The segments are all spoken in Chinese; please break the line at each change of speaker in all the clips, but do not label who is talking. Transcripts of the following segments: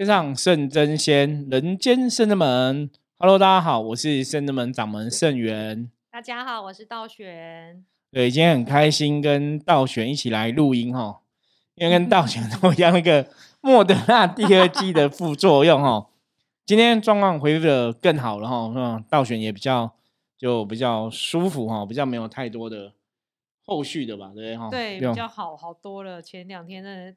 天上圣真仙，人间圣真门。Hello，大家好，我是圣真门掌门圣元。
大家好，我是道玄。
对，今天很开心跟道玄一起来录音哈，因为跟道玄都一样，那个莫德纳第二季的副作用哈。今天状况恢复的更好了哈，嗯，道玄也比较就比较舒服哈，比较没有太多的后续的吧，对哈？
对，比较好好多了。前两天的。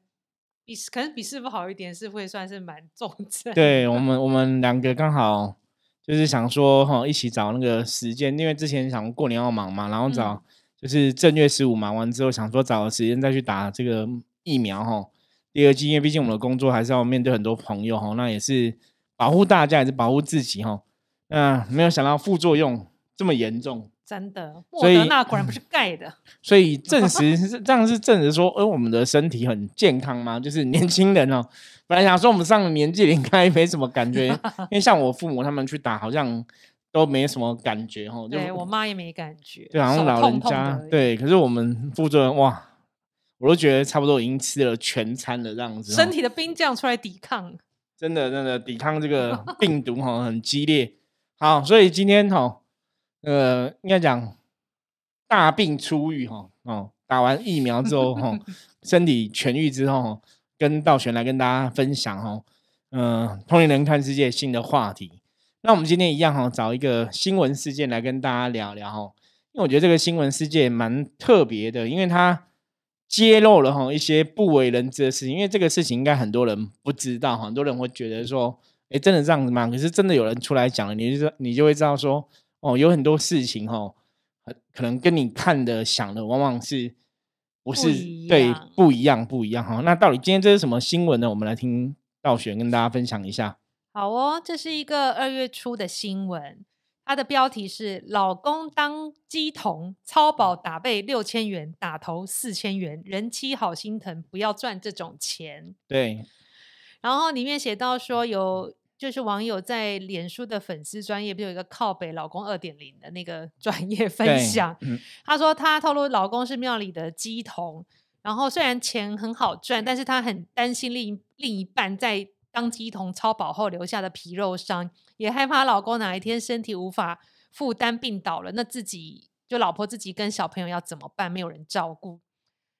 比可能比师傅好一点，师傅也算是蛮 重症。
对我们，我们两个刚好就是想说哈，一起找那个时间，因为之前想过年要忙嘛，然后找就是正月十五忙完之后，想说找个时间再去打这个疫苗哈。第二季，因为毕竟我们的工作还是要面对很多朋友哈，那也是保护大家，也是保护自己哈。那没有想到副作用这么严重。
真的，莫德纳果然不是盖的，
所以 证实是这样，是证实说，呃，我们的身体很健康吗？就是年轻人哦，本来想说我们上了年纪应该没什么感觉，因为像我父母他们去打，好像都没什么感觉哈。
对我妈也没感觉，
对，好像老人家对，可是我们副作用哇，我都觉得差不多已经吃了全餐了这样子，
身体的兵将出来抵抗，
真的真的抵抗这个 病毒哈，很激烈。好，所以今天哈。呃，应该讲大病初愈哈哦，打完疫苗之后哈，身体痊愈之后，跟道玄来跟大家分享哈，嗯，同龄人看世界新的话题。那我们今天一样哈，找一个新闻事件来跟大家聊聊哈，因为我觉得这个新闻事件蛮特别的，因为它揭露了哈一些不为人知的事情。因为这个事情应该很多人不知道，很多人会觉得说，哎，真的这样子吗？可是真的有人出来讲了，你就你就会知道说。哦，有很多事情哈，可能跟你看的想的往往是不是对不一样不一样哈？那到底今天这是什么新闻呢？我们来听道玄跟大家分享一下。
好哦，这是一个二月初的新闻，它的标题是“老公当鸡童，超保打背六千元，打头四千元，人妻好心疼，不要赚这种钱。”
对，
然后里面写到说有。就是网友在脸书的粉丝专业，不有一个靠北老公二点零的那个 专业分享。他说他透露老公是庙里的鸡童，然后虽然钱很好赚，但是他很担心另另一半在当鸡童超保后留下的皮肉伤，也害怕老公哪一天身体无法负担病倒了，那自己就老婆自己跟小朋友要怎么办？没有人照顾。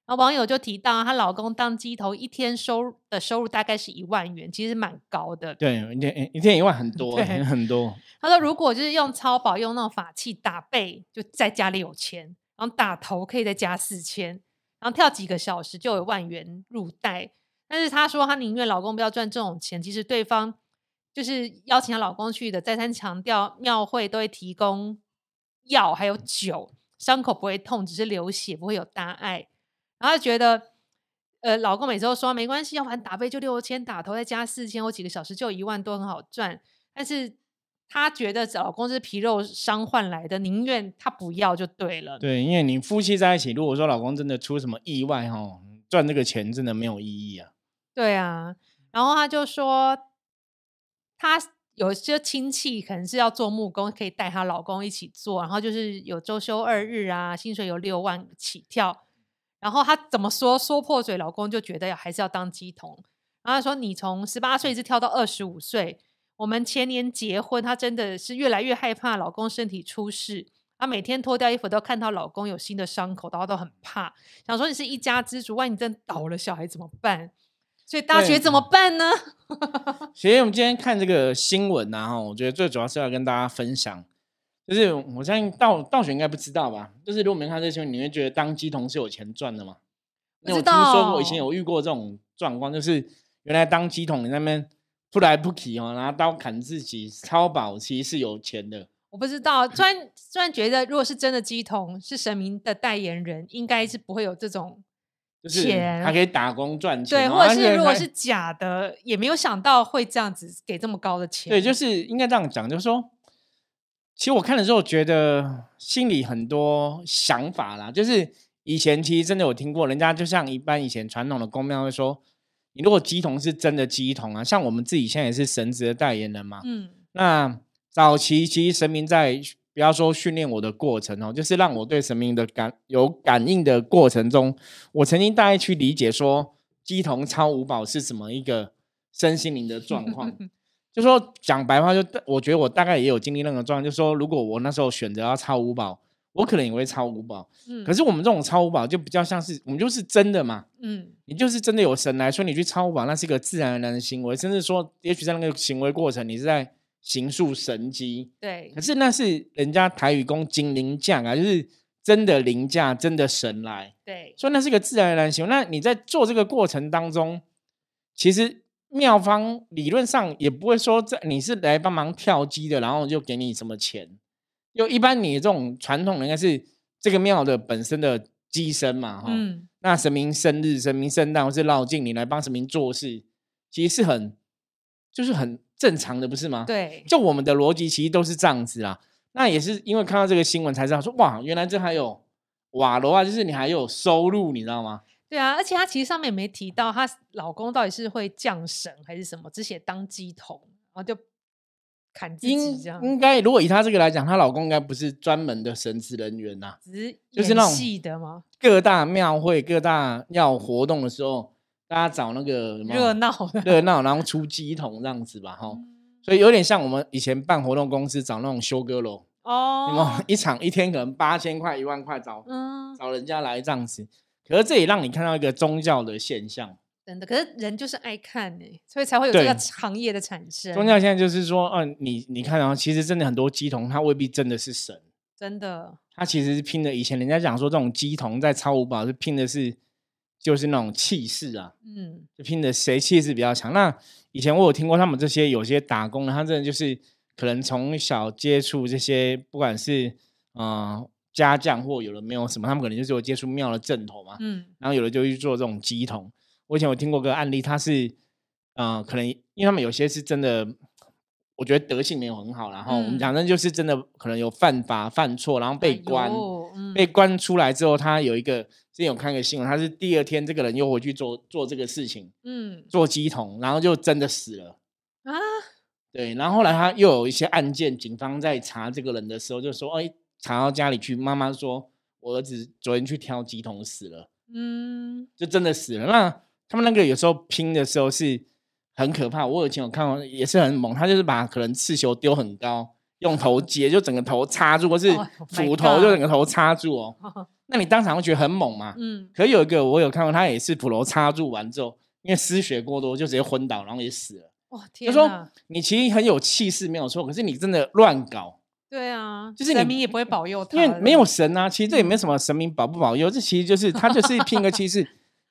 然后网友就提到，她老公当鸡头一天收入的收入大概是一万元，其实蛮高的。
对，一天一天一万很多，很多。
他说，如果就是用超保用那种法器打背，就在家里有钱；然后打头可以再加四千，然后跳几个小时就有万元入袋。但是她说，她宁愿老公不要赚这种钱。其实对方就是邀请她老公去的，再三强调庙会都会提供药还有酒，伤口不会痛，只是流血不会有大碍。然后觉得，呃，老公每次都说没关系，要不然打背就六千，打头再加四千，我几个小时就一万多，很好赚。但是她觉得老公是皮肉伤换来的，宁愿他不要就对了。
对，因为你夫妻在一起，如果说老公真的出什么意外，哈，赚这个钱真的没有意义啊。
对啊，然后她就说，她有些亲戚可能是要做木工，可以带她老公一起做，然后就是有周休二日啊，薪水有六万起跳。然后她怎么说说破嘴，老公就觉得还是要当鸡童。然后说你从十八岁一直跳到二十五岁，我们前年结婚，她真的是越来越害怕老公身体出事。她每天脱掉衣服都看到老公有新的伤口，然后都很怕，想说你是一家之主，万一你真倒了，小孩怎么办？所以大学怎么办呢？
所以我们今天看这个新闻呢，哈，我觉得最主要是要跟大家分享。就是我相信道道玄应该不知道吧？就是如果没看这新闻，你会觉得当鸡童是有钱赚的吗？
我
听说过，以前有遇过这种状况，就是原来当鸡童你那边不来不去哦，拿刀砍自己，超保其实是有钱的。
我不知道，突然突然觉得，如果是真的鸡童，是神明的代言人，应该是不会有这种钱，
还可以打工赚钱。
对，或者是如果是假的，也没有想到会这样子给这么高的钱。
对，就是应该这样讲，就是说。其实我看了之后，觉得心里很多想法啦。就是以前其实真的有听过，人家就像一般以前传统的公庙会说，你如果鸡童是真的鸡童啊，像我们自己现在也是神职的代言人嘛。嗯。那早期其实神明在不要说训练我的过程哦，就是让我对神明的感有感应的过程中，我曾经大概去理解说，鸡童超五宝是什么一个身心灵的状况。就说讲白话，就我觉得我大概也有经历那个状况，就说如果我那时候选择要超五保，我可能也会超五保。
嗯
可是我们这种超五保就比较像是我们就是真的嘛，
嗯
你就是真的有神来说你去超五保，那是一个自然而然的行为，甚至说也许在那个行为过程你是在行塑神迹，
对
可是那是人家台语公精灵降啊，就是真的灵驾，真的神来。
对
所以那是个自然而然行为。那你在做这个过程当中，其实妙方理论上也不会说这你是来帮忙跳机的，然后就给你什么钱。就一般你这种传统的应该是这个庙的本身的机身嘛，哈、
嗯
那神明生日、神明圣诞或是绕境，你来帮神明做事，其实是很就是很正常的，不是吗？，
对
就我们的逻辑其实都是这样子啦。那也是因为看到这个新闻才知道说，哇，原来这还有瓦罗啊，就是你还有收入，你知道吗？
对啊，而且她其实上面也没提到她老公到底是会降神还是什么，只写当鸡童，然后就砍自己
应
这样，
应该如果以她这个来讲，她老公应该不是专门的神职人员呐、
只是
就是那种
演戏的吗？
各大庙会、各大要活动的时候，大家找那个
热闹的，
热闹，然后出鸡桶这样子吧，哈。
嗯
所以有点像我们以前办活动公司找那种修哥楼，有没有
哦，
一场一天可能八千块、一万块找
嗯，
找人家来这样子。可是这也让你看到一个宗教的现象，
真的，可是人就是爱看呢、所以才会有这个行业的产生。
宗教现在就是说，嗯、你你看啊，其实真的很多鸡童，他未必真的是神，
真的，
他其实是拼的。以前人家讲说，这种鸡童在超五宝是拼的是就是那种气势啊，
嗯，
就拼的谁气势比较强。那以前我有听过他们这些有些打工的，他真的就是可能从小接触这些，不管是呃家将或有的没有什么，他们可能就是有接触庙的正头嘛，
嗯
然后有的就去做这种鸡童。我以前有听过个案例，他是呃可能因为他们有些是真的。我觉得德性没有很好，然后我们
嗯
讲的就是真的可能有犯法犯错，然后被关，
哎嗯
被关出来之后，他有一个之前有看个新闻，他是第二天这个人又回去做做这个事情，
嗯
做鸡桶，然后就真的死了。
啊，
对，然后后来他又有一些案件，警方在查这个人的时候就说，哎，查到家里去，妈妈说我儿子昨天去挑鸡桶死了，
嗯
就真的死了。那他们那个有时候拼的时候是很可怕，我以前有看过，也是很猛，他就是把可能刺球丢很高，用头 接，就整个头插住，或是
Oh
斧头就整个头插住哦。那你当场会觉得很猛嘛？
嗯，
可有一个我有看过，他也是斧头插住完之后，因为失血过多就直接昏倒，然后也死了。
哇
就说你其实很有气势没有错，可是你真的乱搞，
对啊，
就是你
神明也不会保佑他，
因为没有神啊。其实这也没
嗯
什么神明保不保佑，这其实就是 他就是拼个气势。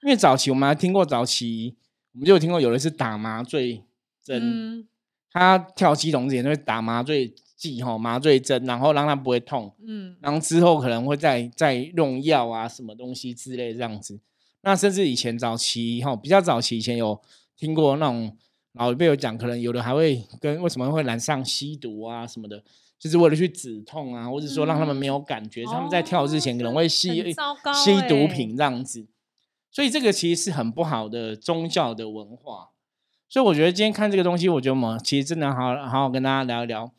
因为早期我们还听过早期，我们就有听过有的是打麻醉针，
嗯
他跳鸡笼之前就会打麻醉剂哈麻醉针，然后让他不会痛。
嗯
然后之后可能会再再用药啊，什么东西之类这样子。那甚至以前早期哈，比较早期以前有听过那种老一辈有讲，可能有的还会跟为什么会染上吸毒啊什么的，就是为了去止痛啊，或者说让他们没有感觉，他们在跳之前可能会吸吸毒
欸
品这样子。所以这个其实是很不好的宗教的文化。所以我觉得今天看这个东西，我觉得我们其实真的好好好跟大家聊一聊，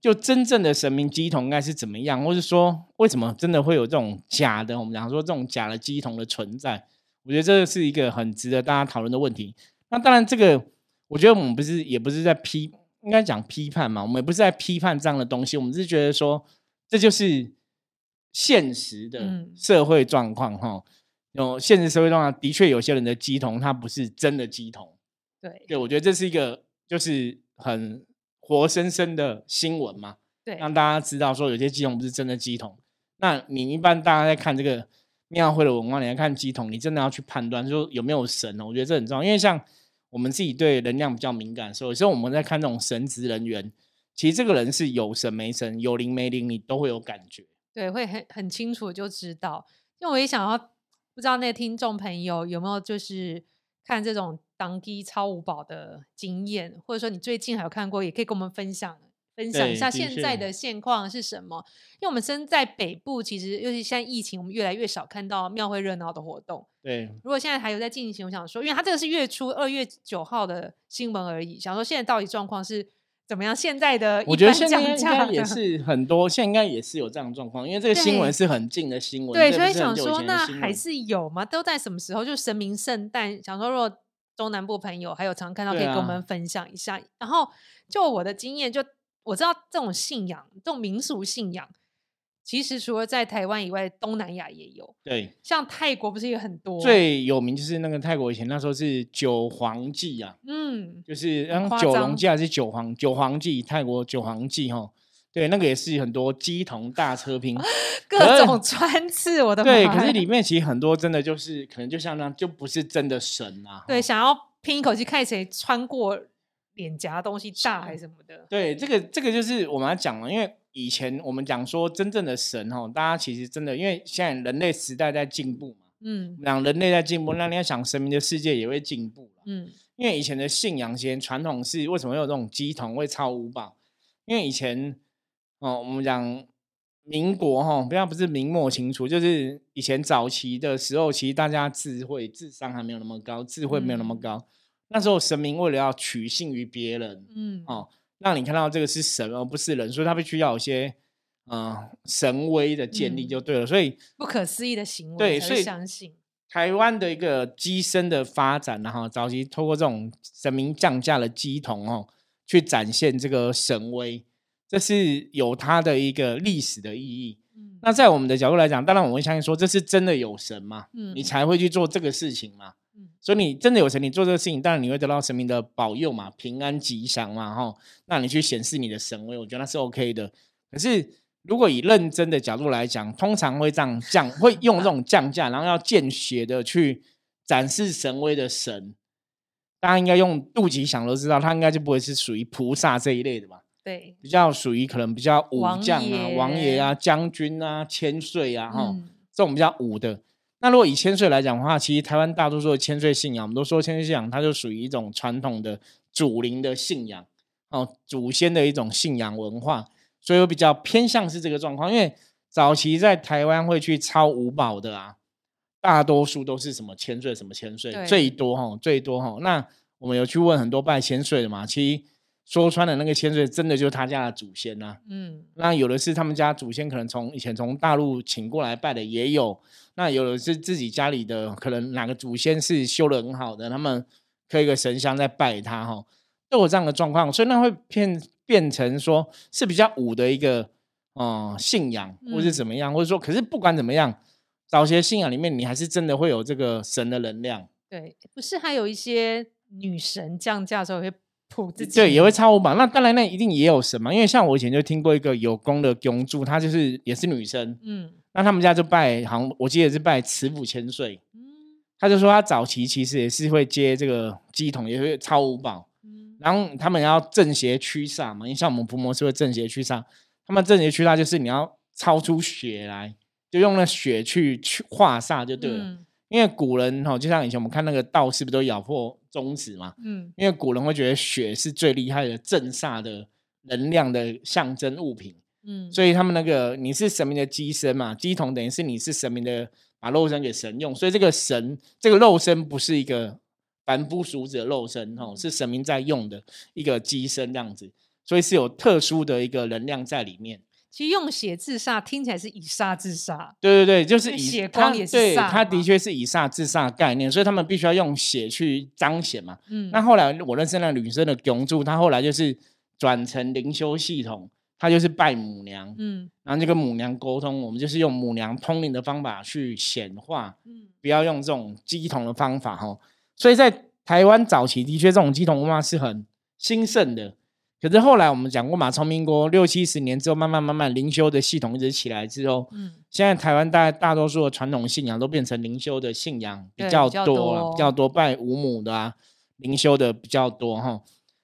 就真正的神明鸡童应该是怎么样，或是说为什么真的会有这种假的，我们讲说这种假的鸡童的存在，我觉得这是一个很值得大家讨论的问题。那当然，这个我觉得我们不是也不是在批，应该讲批判嘛，我们也不是在批判这样的东西，我们是觉得说这就是现实的
嗯
社会状况哈。有现实社会状况，的确有些人的鸡童他不是真的鸡童，
对
对我觉得这是一个就是很活生生的新闻嘛。
对，
让大家知道说有些鸡桶不是真的鸡桶。那你一般大家在看这个庙会的文化，你来看鸡桶，你真的要去判断说有没有神哦。我觉得这很重要，因为像我们自己对能量比较敏感，所以有时候我们在看这种神职人员，其实这个人是有神没神，有灵没灵，你都会有感觉。
对，会很很清楚就知道。因为我也想要，不知道那个听众朋友有没有就是看这种当机超五宝的经验，或者说你最近还有看过，也可以跟我们分享分享一下现在的现况是什么。因为我们身在北部，其实尤其现在疫情，我们越来越少看到庙会热闹的活动。
对，
如果现在还有在进行，我想说，因为它这个是月初二月九号的新闻而已，想说现在到底状况是怎么样？现在的
我觉得现在应该也是很多，现在应该也是有这样的状况，因为这个新闻是很近的新闻，
对，所以想说，那还是有吗？都在什么时候？就神明圣诞，想说如果中南部朋友还有常看到，可以跟我们分享一下。然后就我的经验，就我知道这种信仰，这种民俗信仰，其实除了在台湾以外，东南亚也有，
对，
像泰国不是也很多？
最有名就是那个泰国以前那时候是九皇祭啊，
嗯，
就是嗯九龙祭还是九皇九皇祭，泰国九皇祭哈，对，那个也是很多鸡同大车拼，
各种穿刺，我的
对，可是里面其实很多真的就是可能就像那样，就不是真的神啊。
对想要拼一口气看谁穿过脸颊的东西大还是什么的。
对，这个这个就是我们要讲了，因为以前我们讲说真正的神哈，大家其实真的因为现在人类时代在进步嘛，
嗯。
讲人类在进步，那你要想神明的世界也会进步啦
嗯。
因为以前的信仰，以前传统是为什么会有这种鸡同会超五宝？因为以前哦，我们讲民国哈，不要不是明末清初，就是以前早期的时候，其实大家智慧智商还没有那么高，智慧没有那么
嗯。
高。那时候神明为了要取信于别人，
嗯。
哦，让你看到这个是神而不是人，所以他必须要有一些呃神威的建立
嗯
就对了。所以
不可思议的行为，
对所以
相信。
台湾的一个机身的发展，然后早期透过这种神明降价的机童哦，去展现这个神威，这是有它的一个历史的意义。
嗯
那在我们的角度来讲，当然我们会相信说这是真的有神嘛，
嗯
你才会去做这个事情嘛。
嗯
所以你真的有神，你做这个事情，当然你会得到神明的保佑嘛，平安吉祥嘛，哈。那你去显示你的神威，我觉得那是 OK 的。可是如果以认真的角度来讲，通常会这样降，会用这种降价，然后要见血的去展示神威的神，大家应该用肚脐想都知道，他应该就不会是属于菩萨这一类的吧？
对，
比较属于可能比较武将啊、王爷
爷
啊、将军啊、千岁啊，哈、
嗯
这种比较武的。那如果以千岁来讲的话，其实台湾大多数的千岁信仰，我们都说千岁信仰，它就属于一种传统的祖灵的信仰，哦，祖先的一种信仰文化，所以我比较偏向是这个状况。因为早期在台湾会去抄五宝的啊，大多数都是什么千岁什么千岁，最多哈，最多哈。那我们有去问很多拜千岁的嘛，其实说穿了，那个千岁真的就是他家的祖先呐、
嗯。
那有的是他们家祖先可能从以前从大陆请过来拜的也有，那有的是自己家里的，可能哪个祖先是修的很好的，他们刻一个神像在拜他哈，都有这样的状况，所以那会变变成说是比较武的一个呃信仰，或是
嗯
怎么样，或者说，可是不管怎么样，早些信仰里面你还是真的会有这个神的能量，
对，不是还有一些女神降价的时候会普自己，
对，也会超五榜。那当然，那一定也有神嘛，因为像我以前就听过一个有功的公主，她就是也是女生，
嗯。
那他们家就拜，好像我记得是拜慈母千岁。
嗯。
他就说他早期其实也是会接这个鸡桶，也会超五宝，
嗯。
然后他们要正邪驱煞嘛，因为像我们伏魔是会正邪驱煞，他们正邪驱煞就是你要超出血来，就用那血去去化煞就对了。
嗯
因为古人哈，就像以前我们看那个道士不都咬破中指嘛，
嗯
因为古人会觉得血是最厉害的镇煞的能量的象征物品。
嗯，
所以他们那个你是神明的机身嘛，机童等于是你是神明的把肉身给神用，所以这个神这个肉身不是一个凡夫俗子的肉身哦，是神明在用的一个机身这样子，所以是有特殊的一个能量在里面。
其实用血自杀听起来是以杀自杀，
对对对，就是以
因为血
它
光也是
对，他的
嘛
确是以杀自杀概念，所以他们必须要用血去彰显嘛。
嗯，
那后来我认识那个女生的公主，她后来就是转成灵修系统，她就是拜母娘，
嗯
然后就跟母娘沟通，我们就是用母娘通灵的方法去显化，
嗯
不要用这种鸡同的方法哈。所以在台湾早期的确这种鸡同文化是很兴盛的，可是后来我们讲过嘛，从民国六七十年之后，慢慢慢慢灵修的系统一直起来之后，
嗯
现在台湾大大多数的传统信仰都变成灵修的信仰比较
对比较
多了，比较多拜五母的啊，灵修的比较多哈。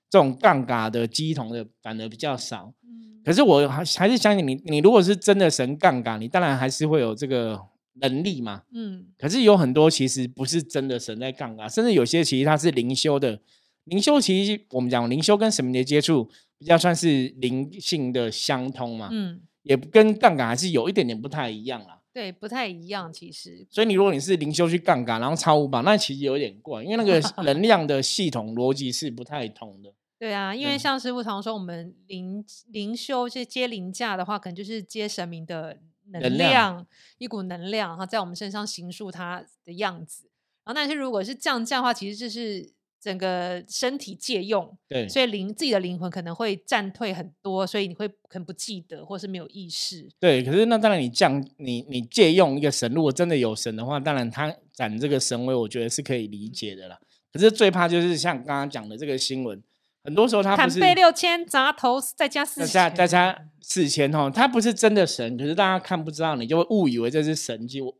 这种杠杆的鸡同的反而比较少。
嗯
可是我还还是相信你，你如果是真的神杠杆，你当然还是会有这个能力嘛。
嗯
可是有很多其实不是真的神在杠杆，甚至有些其实它是灵修的。灵修其实我们讲灵修跟神明的接触比较算是灵性的相通嘛，
嗯，
也跟杠杆还是有一点点不太一样啦。
对，不太一样，其实，
所以你如果你是灵修去杠杆，然后超五榜，那其实有点怪，因为那个 能量的系统逻辑是不太通的。
对啊，因为像师傅常说，我们灵灵修是接灵价的话，可能就是接神明的能
能量
量，一股能量，然后在我们身上形塑它的样子。然后，但是如果是降价的话，其实就是整个身体借用，
对
所以灵自己的灵魂可能会暂退很多，所以你会可能不记得，或是没有意识。
对，可是那当然你降你你借用一个神，如果真的有神的话，当然他展这个神威，我觉得是可以理解的啦。可是最怕就是像刚刚讲的这个新闻，很多时候他
砍
不是
背六千，砸头再加四
再
千，
加再加四千哦，他不是真的神，可是大家看不知道，你就会误以为这是神迹。我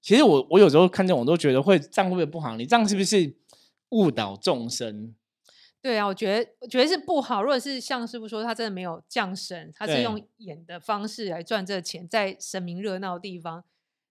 其实我我有时候看这种，我都觉得会这样会不会不好？你这样是不是误导众生？
对啊，我觉得我觉得是不好。如果是像师傅说，他真的没有降神，他是用演的方式来赚这个钱，在神明热闹的地方，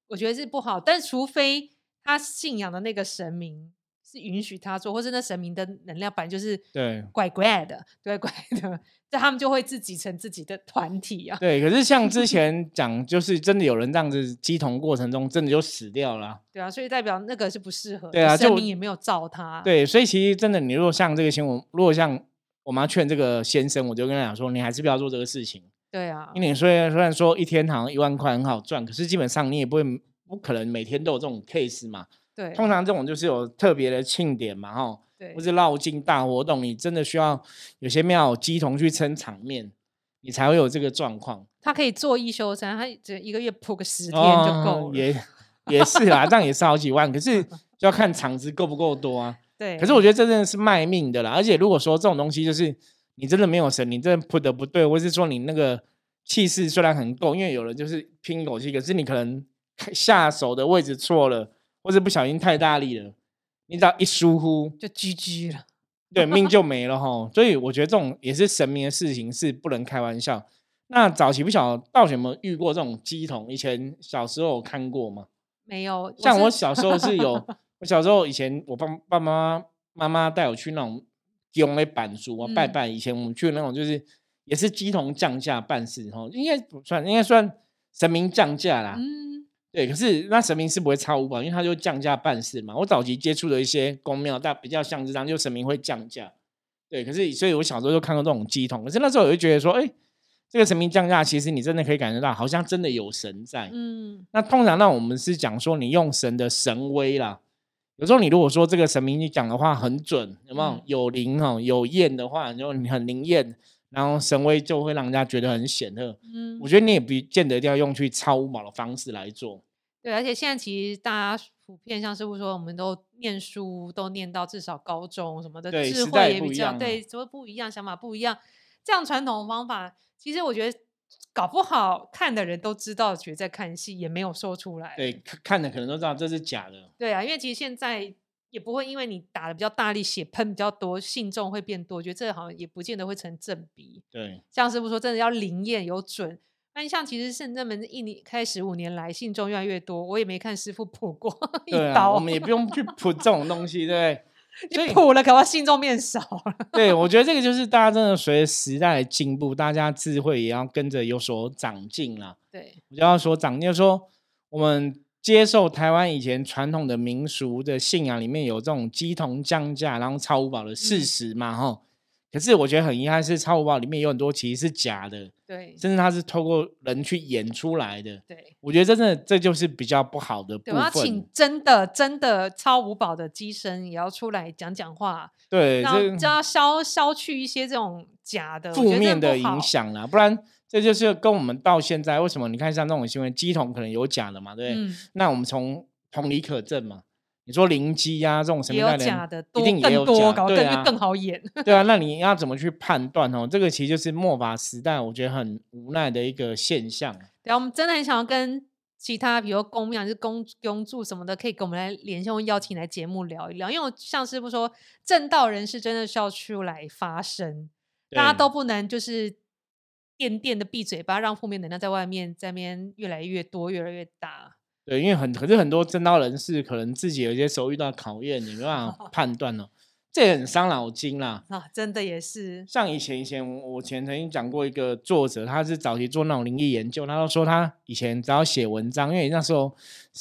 我觉得是不好。但除非他信仰的那个神明是允许他做，或是那神明的能量本来就是
对
怪怪的，怪怪的，这他们就会自己成自己的团体啊。
对，可是像之 前讲，就是真的有人这样子鸡同过程中，真的就死掉了啊。
对啊，所以代表那个是不适合的，
对啊就
神明也没有照他。
对，所以其实真的，你如果像这个新闻，如果像我妈劝这个先生，我就跟他讲说，你还是不要做这个事情。
对啊，
因为你虽然虽然说一天好像一万块很好赚，可是基本上你也不会不可能每天都有这种 case 嘛。
对
通常这种就是有特别的庆典嘛，哈，
对
或是绕境大活动，你真的需要有些庙有鸡童去撑场面，你才会有这个状况。
他可以做一休三，他只一个月铺个十天就够了。
哦也也是啦，这样也是好几万，可是 就要看场子够不够多啊。
对，
可是我觉得这真的是卖命的啦，而且如果说这种东西就是你真的没有神，你真的铺的不对，或是说你那个气势虽然很够，因为有人就是拼一口气，可是你可能下手的位置错了，或者不小心太大力了，你只要一疏忽，
就 GG 了。
对命就没了哈。所以我觉得这种也是神明的事情，是不能开玩笑。那早期不晓得道玄有没有遇过这种鸡童？以前小时候有看过吗？
没有，
像我小时候是有，我小时候以前我爸爸妈妈妈带我去那种用的板书啊拜
嗯
拜，以前我们去那种就是也是鸡童降价办事哈，应该不算，应该算神明降价啦。
嗯，
对，可是那神明是不会超五保，因为他就降价办事嘛。我早期接触的一些公庙，但比较像是这样，就神明会降价。对，可是所以我小时候就看到这种鸡桶，可是那时候我就觉得说，哎，这个神明降价，其实你真的可以感觉到，好像真的有神在。
嗯，
那通常那我们是讲说你用神的神威啦。有时候你如果说这个神明你讲的话很准，有没有、
嗯
有灵哦有验的话，就你很灵验，然后神威就会让人家觉得很显赫。
嗯
我，觉得你也不见得一定要用去超五毛的方式来做。
对，而且现在其实大家普遍像师傅说，我们都念书都念到至少高中什么的，智慧也比
不一样啊
较对，怎么不一样，想法不一样，这样传统的方法，其实我觉得搞不好看的人都知道，觉得在看戏，也没有说出来。
对，看看的可能都知道这是假的。
对啊，因为其实现在也不会因为你打的比较大力，血喷比较多，信众会变多，我觉得这好像也不见得会成正比。
对，
像师傅说，真的要灵验有准。那你像其实圣正门一年开始五年来，信众越来越多，我也没看师傅卜过一
对啊，
刀，
我们也不用去 补这种东西，对
你补了，可能信众变少了。
对，我觉得这个就是大家真的随着时代的进步，大家智慧也要跟着有所长进啦。
对，
我就要说长，就是说我们接受台湾以前传统的民俗的信仰里面有这种鸡同降价，然后超五宝的事
嗯
实嘛，哈、可是我觉得很遗憾是超五宝里面有很多其实是假的，
对，
甚至它是透过人去演出来的。
对，
我觉得真的这就是比较不好的
我要
分
请。真的真的超五宝的机身也要出来讲讲话，
对，
然后就要消消去一些这种假的
负面的影。响啦，不然这就是跟我们到现在为什么你看像这种新闻，鸡桶可能有假的嘛，对不对？
嗯，
那我们从同理可证嘛。你说灵机呀、这种神
也
明代人
有假的，
一
多
定也有
更多，
假
搞
对啊
更更好演。
对啊，那你 要怎么去判断哦？这个其实就是末法时代，我觉得很无奈的一个现象。
对啊，我们真的很想要跟其他，比如公庙、就是公公助什么的，可以跟我们来连线或邀请来节目聊一聊。因为我像师傅说，正道人士真的是要出来发声，大家都不能就是垫垫的闭嘴巴，让负面能量在外面在那边越来越多、越来越大。
对，因为很可是很多正道人士可能自己有些时候遇到考验，你没办法 判断哦，这也很伤脑筋啦。
啊，真的也是，
像以前以前我我前曾经讲过一个作者，他是早期做那种灵异研究，他都说他以前只要写文章，因为那时候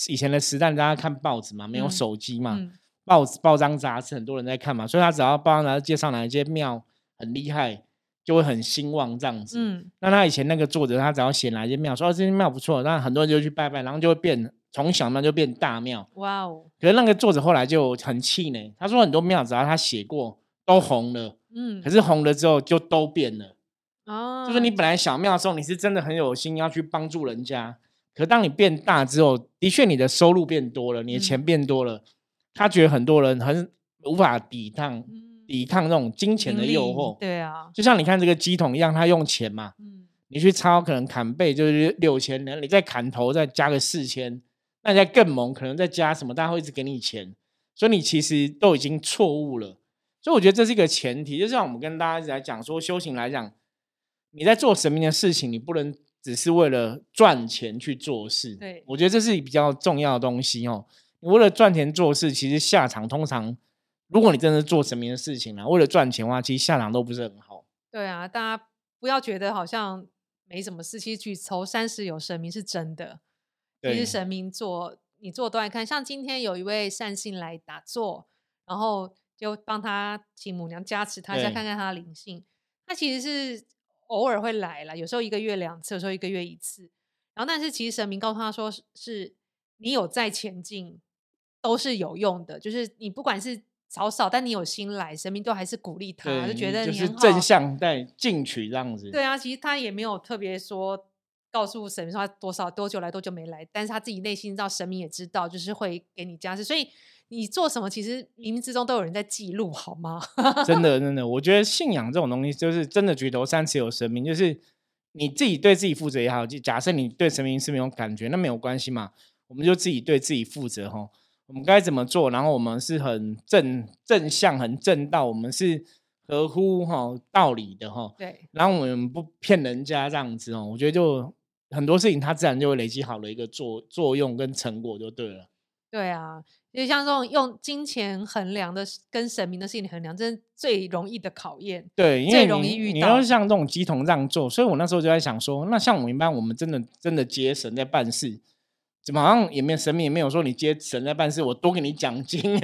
以前的时代大家看报纸嘛，没有
嗯
手机嘛，
嗯，
报纸报章杂志很多人在看嘛，所以他只要报章杂志介绍哪一些庙很厉害，就会很兴旺这样子。
嗯，
那他以前那个作者，他只要写哪一间庙，说、哦、这间庙不错，那很多人就去拜拜，然后就会变从小庙就变大庙。
哇哦，
可是那个作者后来就很气馁，他说很多庙只要他写过都红了，
嗯
可，是红了之后就都变了。
哦，
就是你本来小庙的时候，你是真的很有心要去帮助人家，可当你变大之后，的确你的收入变多了，你的钱
嗯
变多了，他觉得很多人很无法抵抗
嗯
抵抗那种金钱的诱惑。
对啊，
就像你看这个鸡桶一样，他用钱嘛，
嗯，
你去抄可能砍背就是六千，然后你再砍头再加个四千，那你再更猛，可能再加什么，大家会一直给你钱，所以你其实都已经错误了。所以我觉得这是一个前提，就像我们跟大家一直在讲说，修行来讲，你在做神明的事情，你不能只是为了赚钱去做事。
对
我觉得这是比较重要的东西哦。你为了赚钱做事，其实下场通常，如果你真的是做神明的事情啊，为了赚钱的话，其实下场都不是很好。
对啊，大家不要觉得好像没什么事，其实举头三十有神明是真的。其实神明做你做都爱看，像今天有一位善信来打坐，然后就帮他请母娘加持他一下，看看他的灵性。他其实是偶尔会来了，有时候一个月两次，有时候一个月一次。然后，但是其实神明告诉他说是，是你有在前进，都是有用的。就是你不管是少少，但你有心来，神明都还是鼓励他，就觉得
你就是正向在进取这样子。
对啊，其实他也没有特别说告诉神明说他多少多久来多久没来，但是他自己内心知道，神明也知道，就是会给你加持。所以你做什么，其实冥冥之中都有人在记录，好吗？
真的真的，我觉得信仰这种东西，就是真的举头三尺有神明，就是你自己对自己负责也好。就假设你对神明是没有感觉，那没有关系嘛，我们就自己对自己负责哈。我们该怎么做？然后我们是很正正向、很正道，我们是合乎哈道理的哈。
对，
然后我们不骗人家这样子哦，我觉得就很多事情它自然就会累积好的一个作作用跟成果就对了。
对啊，就像这种用金钱衡量的跟神明的事情衡量，真是最容易的考验。
对，因
最
为你
容易遇到
你要像这种鸡同这样做，所以我那时候就在想说，那像我们一般，我们真的真的接神在办事，怎么好像也没有神明也没有说你接神在办事，我多给你奖金，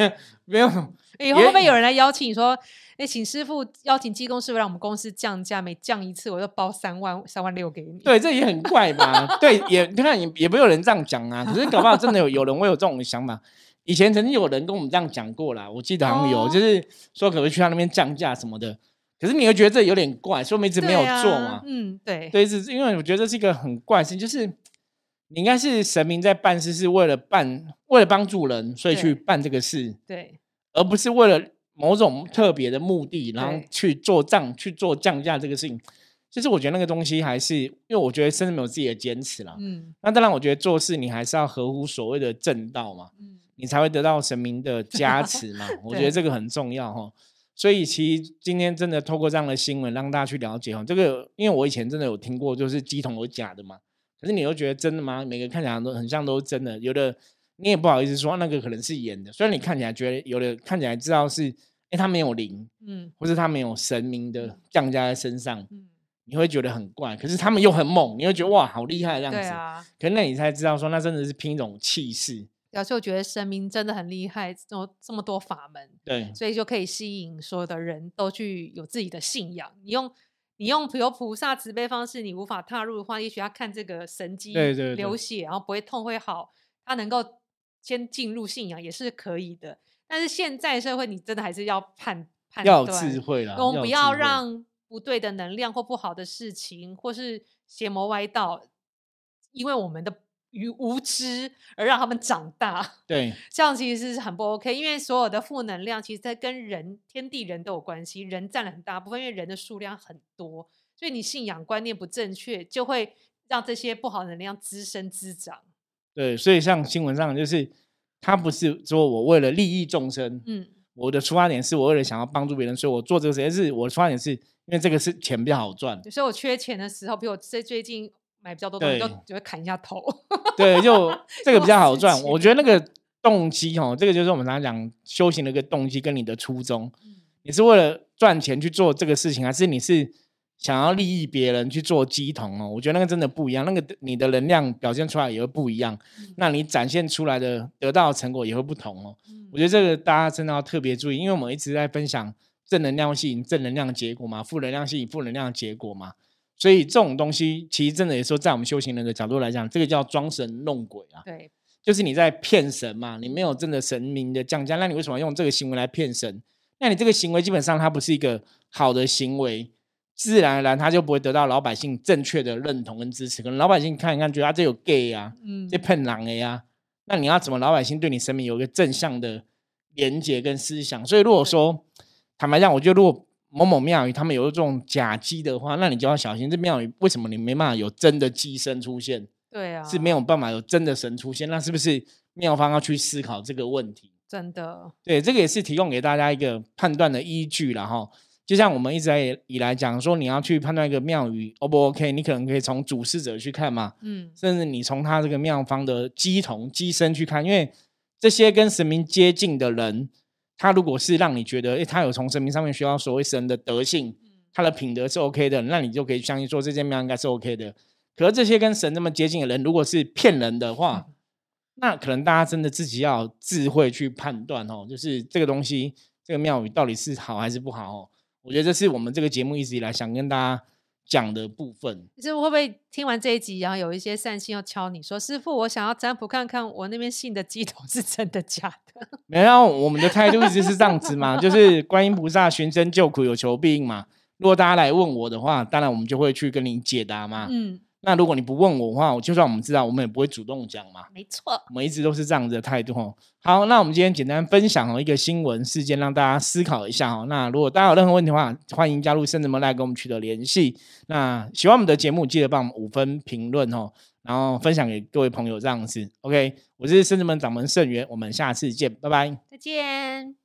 没有。
以后会不会有人来邀请你说，哎，请师傅邀请技工师傅让我们公司降价，每降一次我就包三万三万六给你。
对，这也很怪吧？对，也你看也也没有人这样讲啊。可是搞不好真的有有人会有这种想法。以前曾经有人跟我们这样讲过啦，我记得好像有，
哦
就是说可不可以去他那边降价什么的。可是你会觉得这有点怪，说明一直没有做嘛。
嗯，对，
对，是因为我觉得这是一个很怪的事情，就是你应该是神明在办事，是为了办，为了帮助人，所以去
对
办这个事，
对，
而不是为了某种特别的目的，然后去做账去做降价这个事情。就是我觉得那个东西还是，因为我觉得甚至没有自己的坚持啦。
嗯
那当然，我觉得做事你还是要合乎所谓的正道嘛，
嗯，
你才会得到神明的加持嘛。我觉得
对
这个很重要哈。所以其实今天真的透过这样的新闻，让大家去了解哈，这个因为我以前真的有听过，就是鸡桶有假的嘛。可是你又觉得真的吗？每个看起来都很像都是真的，有的你也不好意思说那个可能是演的。虽然你看起来觉得有的看起来知道是，哎，他没有灵，
嗯
或是他没有神明的降加在身上，
嗯，
你会觉得很怪。可是他们又很猛，你会觉得哇，好厉害这样子。
啊。
可是那你才知道说，那真的是拼一种气势。
表示我觉得神明真的很厉害，这么这么多法门，
对
所以就可以吸引所有的人都去有自己的信仰。你用你用比如菩萨慈悲方式，你无法踏入的话，也许他看这个神机
对对对
流血，然后不会痛会好，他能够先进入信仰也是可以的。但是现在社会，你真的还是要判判
要有
断，
智慧啦，
我们不要让不对的能量或不好的事情，或是邪魔歪道，因为我们的愚无知而让他们长大。
对
这样其实是很不 OK，因为所有的负能量其实在跟人、天地人都有关系，人占了很大部分，因为人的数量很多，所以你信仰观念不正确，就会让这些不好能量滋生滋长。
对，所以像新闻上就是，他不是说我为了利益众生，
嗯，
我的出发点是我为了想要帮助别人，所以我做这个实验是我的出发点是因为这个是钱比较好赚。
所以我缺钱的时候，比如我最最近买比较多东西，都
对
只会砍一下头。
对，就这个比较好
事
赚。我
情
觉得那个动机哦，这个就是我们常常讲修行的一个动机跟你的初衷。
嗯
你是为了赚钱去做这个事情，还是你是想要利益别人去做鸡同哦？我觉得那个真的不一样，那个你的能量表现出来也会不一样，
嗯
那你展现出来的得到的成果也会不同哦。
嗯
我觉得这个大家真的要特别注意，因为我们一直在分享正能量吸引正能量的结果嘛，负能量吸引负能量的结果嘛。所以这种东西其实真的也说，在我们修行人的角度来讲，这个叫装神弄鬼啊。
对，
就是你在骗神嘛，你没有真的神明的降价，那你为什么用这个行为来骗神？那你这个行为基本上它不是一个好的行为，自然而然它就不会得到老百姓正确的认同跟支持。可能老百姓看一看，觉得他这有 gay 啊，
嗯
这骗狼的呀，那你要怎么老百姓对你神明有一个正向的连接跟思想？所以如果说坦白讲，我觉得如果某某庙宇他们有这种假鸡的话，那你就要小心。这庙宇为什么你没办法有真的鸡身出现？
对啊，
是没有办法有真的神出现，那是不是庙方要去思考这个问题？
真的，
对，这个也是提供给大家一个判断的依据了哈。就像我们一直在以来讲说，你要去判断一个庙宇 O 不 OK，你可能可以从主事者去看嘛，
嗯，
甚至你从他这个庙方的鸡童鸡身去看，因为这些跟神明接近的人，他如果是让你觉得，诶，他有从神明上面学到所谓神的德性，他的品德是 OK 的，那你就可以相信说这间庙应该是 OK 的。可是这些跟神那么接近的人，如果是骗人的话，那可能大家真的自己要智慧去判断哦，就是这个东西，这个庙宇到底是好还是不好哦。我觉得这是我们这个节目一直以来想跟大家讲的部分。
其实会不会听完这一集，然后有一些善心要敲你说，师傅，我想要占卜看看我那边信的鸡头是真的假的？
没有，我们的态度一直是这样子嘛，就是观音菩萨寻声救苦，有求必应嘛。如果大家来问我的话，当然我们就会去跟你解答嘛。
嗯，
那如果你不问我的话，我就算我们知道，我们也不会主动讲嘛。
没错，
我们一直都是这样子的态度哦。好，那我们今天简单分享哦一个新闻事件，让大家思考一下哦。那如果大家有任何问题的话，欢迎加入圣子门来跟我们取得联系。那喜欢我们的节目，记得帮我们五分评论哦，然后分享给各位朋友这样子。OK，我是圣子门掌门盛元，我们下次见，拜拜。
再见。